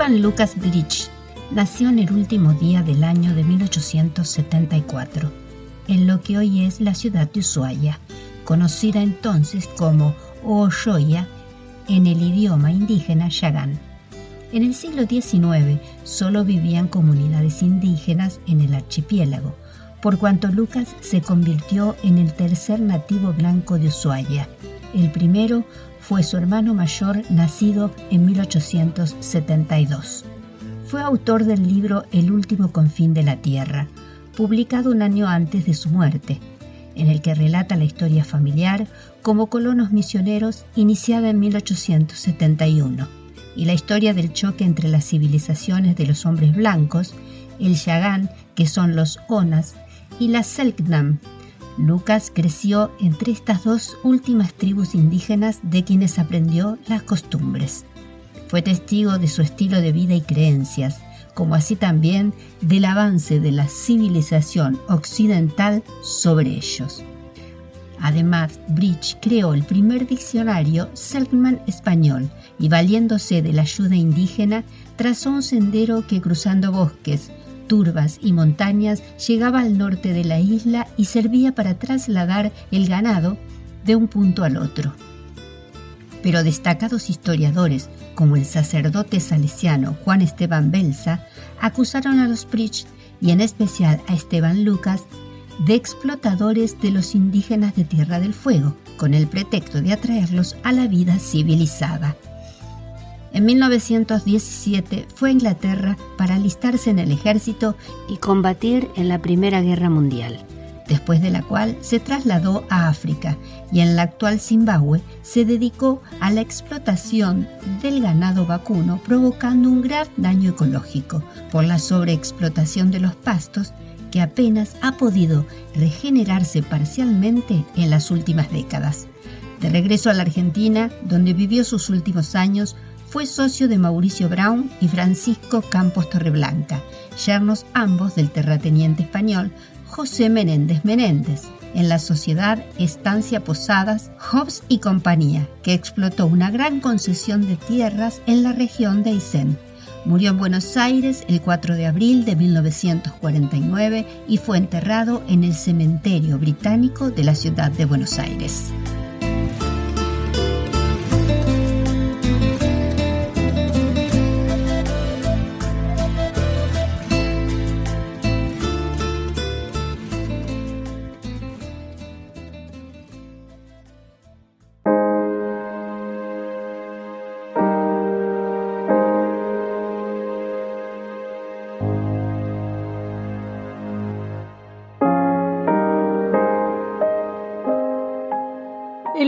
Esteban Lucas Bridge nació en el último día del año de 1874, en lo que hoy es la ciudad de Ushuaia, conocida entonces como Oyoya en el idioma indígena Yagán. En el siglo XIX solo vivían comunidades indígenas en el archipiélago, por cuanto Lucas se convirtió en el tercer nativo blanco de Ushuaia. El primero fue su hermano mayor nacido en 1872. Fue autor del libro El último confín de la Tierra, publicado un año antes de su muerte, en el que relata la historia familiar como colonos misioneros iniciada en 1871 y la historia del choque entre las civilizaciones de los hombres blancos, el Yagán, que son los Onas, y la Selknam. Lucas creció entre estas dos últimas tribus indígenas de quienes aprendió las costumbres. Fue testigo de su estilo de vida y creencias, como así también del avance de la civilización occidental sobre ellos. Además, Bridge creó el primer diccionario Selkman español y valiéndose de la ayuda indígena, trazó un sendero que cruzando bosques, turbas y montañas llegaba al norte de la isla y servía para trasladar el ganado de un punto al otro. Pero destacados historiadores, como el sacerdote salesiano Juan Esteban Belsa, acusaron a los Bridge y en especial a Esteban Lucas de explotadores de los indígenas de Tierra del Fuego, con el pretexto de atraerlos a la vida civilizada. En 1917 fue a Inglaterra para alistarse en el ejército y combatir en la Primera Guerra Mundial, después de la cual se trasladó a África y en la actual Zimbabue se dedicó a la explotación del ganado vacuno provocando un grave daño ecológico por la sobreexplotación de los pastos que apenas ha podido regenerarse parcialmente en las últimas décadas. De regreso a la Argentina, donde vivió sus últimos años, fue socio de Mauricio Brown y Francisco Campos Torreblanca, yernos ambos del terrateniente español José Menéndez Menéndez, en la sociedad Estancia Posadas, Hobbs y compañía, que explotó una gran concesión de tierras en la región de Aysén. Murió en Buenos Aires el 4 de abril de 1949 y fue enterrado en el cementerio británico de la ciudad de Buenos Aires.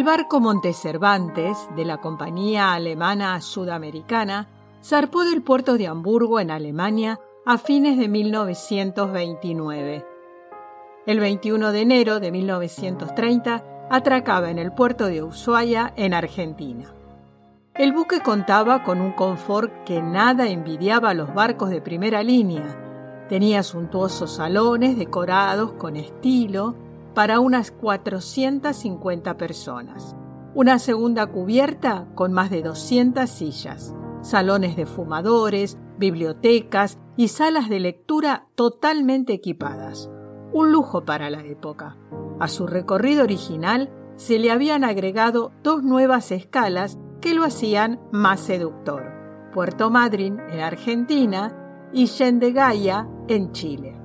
El barco Montecervantes de la compañía alemana sudamericana zarpó del puerto de Hamburgo en Alemania a fines de 1929. El 21 de enero de 1930 atracaba en el puerto de Ushuaia en Argentina. El buque contaba con un confort que nada envidiaba a los barcos de primera línea. Tenía suntuosos salones decorados con estilo, para unas 450 personas. Una segunda cubierta con más de 200 sillas, salones de fumadores, bibliotecas y salas de lectura totalmente equipadas. Un lujo para la época. A su recorrido original se le habían agregado dos nuevas escalas que lo hacían más seductor. Puerto Madryn en Argentina y Yendegaya en Chile.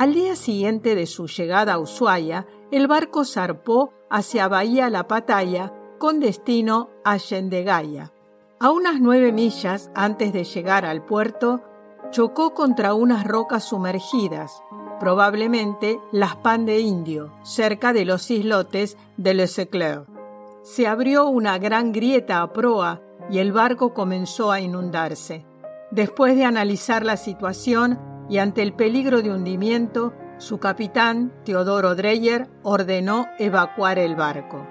Al día siguiente de su llegada a Ushuaia, el barco zarpó hacia Bahía La Pataya con destino a Yendegaya. A unas nueve millas antes de llegar al puerto, chocó contra unas rocas sumergidas, probablemente las Pan de Indio, cerca de los islotes de Le Secleur. Se abrió una gran grieta a proa y el barco comenzó a inundarse. Después de analizar la situación, y ante el peligro de hundimiento, su capitán, Teodoro Dreyer, ordenó evacuar el barco.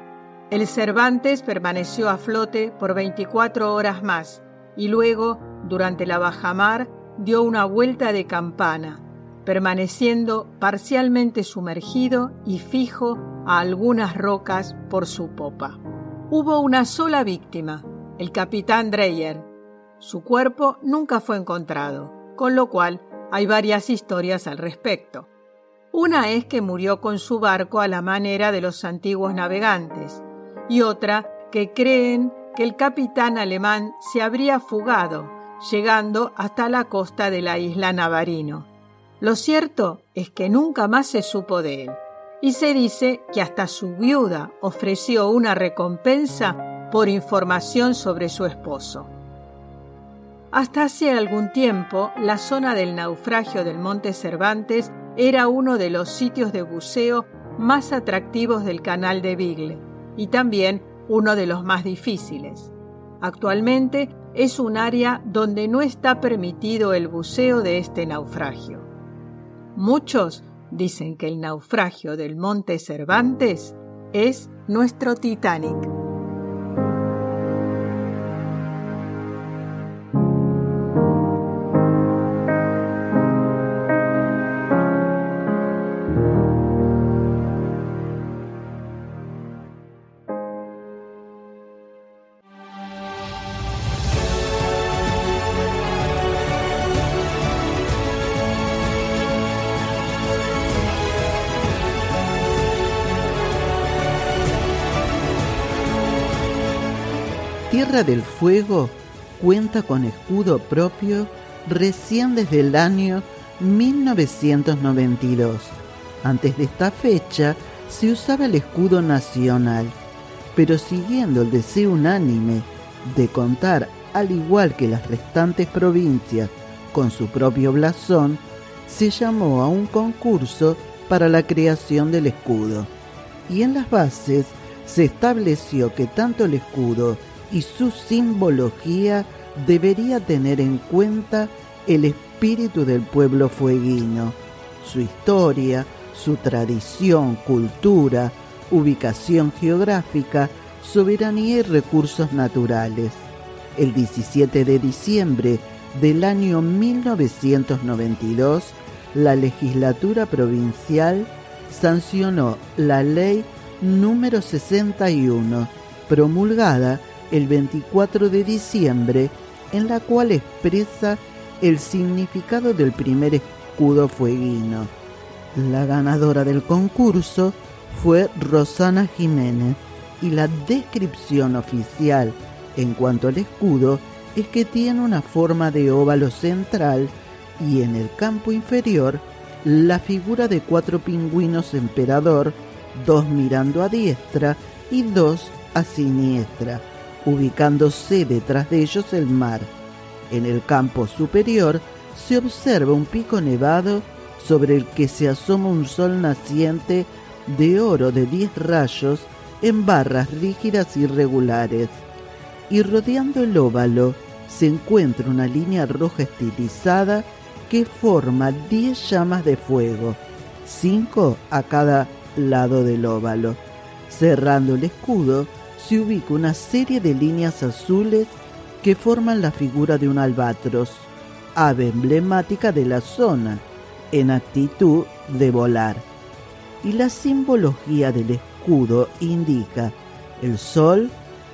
El Cervantes permaneció a flote por 24 horas más y luego, durante la bajamar, dio una vuelta de campana, permaneciendo parcialmente sumergido y fijo a algunas rocas por su popa. Hubo una sola víctima, el capitán Dreyer, Su cuerpo nunca fue encontrado, con lo cual hay varias historias al respecto. Una es que murió con su barco a la manera de los antiguos navegantes, y otra que creen que el capitán alemán se habría fugado, llegando hasta la costa de la isla Navarino. Lo cierto es que nunca más se supo de él, y se dice que hasta su viuda ofreció una recompensa por información sobre su esposo. Hasta hace algún tiempo, la zona del naufragio del Monte Cervantes era uno de los sitios de buceo más atractivos del canal de Bigle y también uno de los más difíciles. Actualmente es un área donde no está permitido el buceo de este naufragio. Muchos dicen que el naufragio del Monte Cervantes es nuestro Titanic. Tierra del Fuego cuenta con escudo propio recién desde el año 1992. Antes de esta fecha se usaba el escudo nacional, pero siguiendo el deseo unánime de contar al igual que las restantes provincias con su propio blasón, se llamó a un concurso para la creación del escudo. Y en las bases se estableció que tanto el escudo y su simbología debería tener en cuenta el espíritu del pueblo fueguino, su historia, su tradición, cultura, ubicación geográfica, soberanía y recursos naturales. El 17 de diciembre del año 1992, la legislatura provincial sancionó la ley número 61, promulgada el 24 de diciembre, en la cual expresa el significado del primer escudo fueguino. La ganadora del concurso fue Rosana Jiménez y la descripción oficial en cuanto al escudo es que tiene una forma de óvalo central y en el campo inferior la figura de cuatro pingüinos emperador, dos mirando a diestra y dos a siniestra ubicándose detrás de ellos el mar. En el campo superior se observa un pico nevado sobre el que se asoma un sol naciente de oro de diez rayos en barras rígidas y regulares. Y rodeando el óvalo se encuentra una línea roja estilizada que forma diez llamas de fuego, cinco a cada lado del óvalo. Cerrando el escudo se ubica una serie de líneas azules que forman la figura de un albatros, ave emblemática de la zona, en actitud de volar. Y la simbología del escudo indica el sol,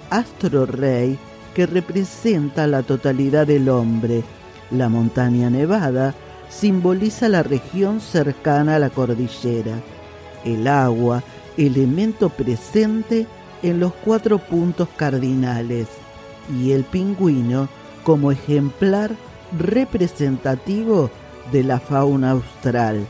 astro rey, que representa la totalidad del hombre. La montaña nevada simboliza la región cercana a la cordillera. El agua, elemento presente en los cuatro puntos cardinales y el pingüino como ejemplar representativo de la fauna austral.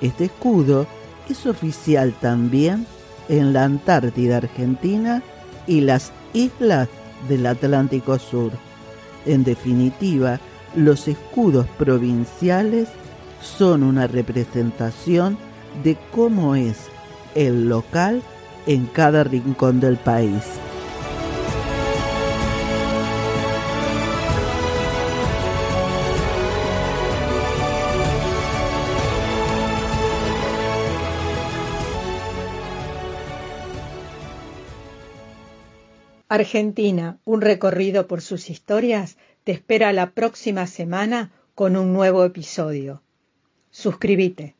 Este escudo es oficial también en la Antártida Argentina y las islas del Atlántico Sur. En definitiva, los escudos provinciales son una representación de cómo es el local en cada rincón del país. Argentina, un recorrido por sus historias, te espera la próxima semana con un nuevo episodio. Suscríbete.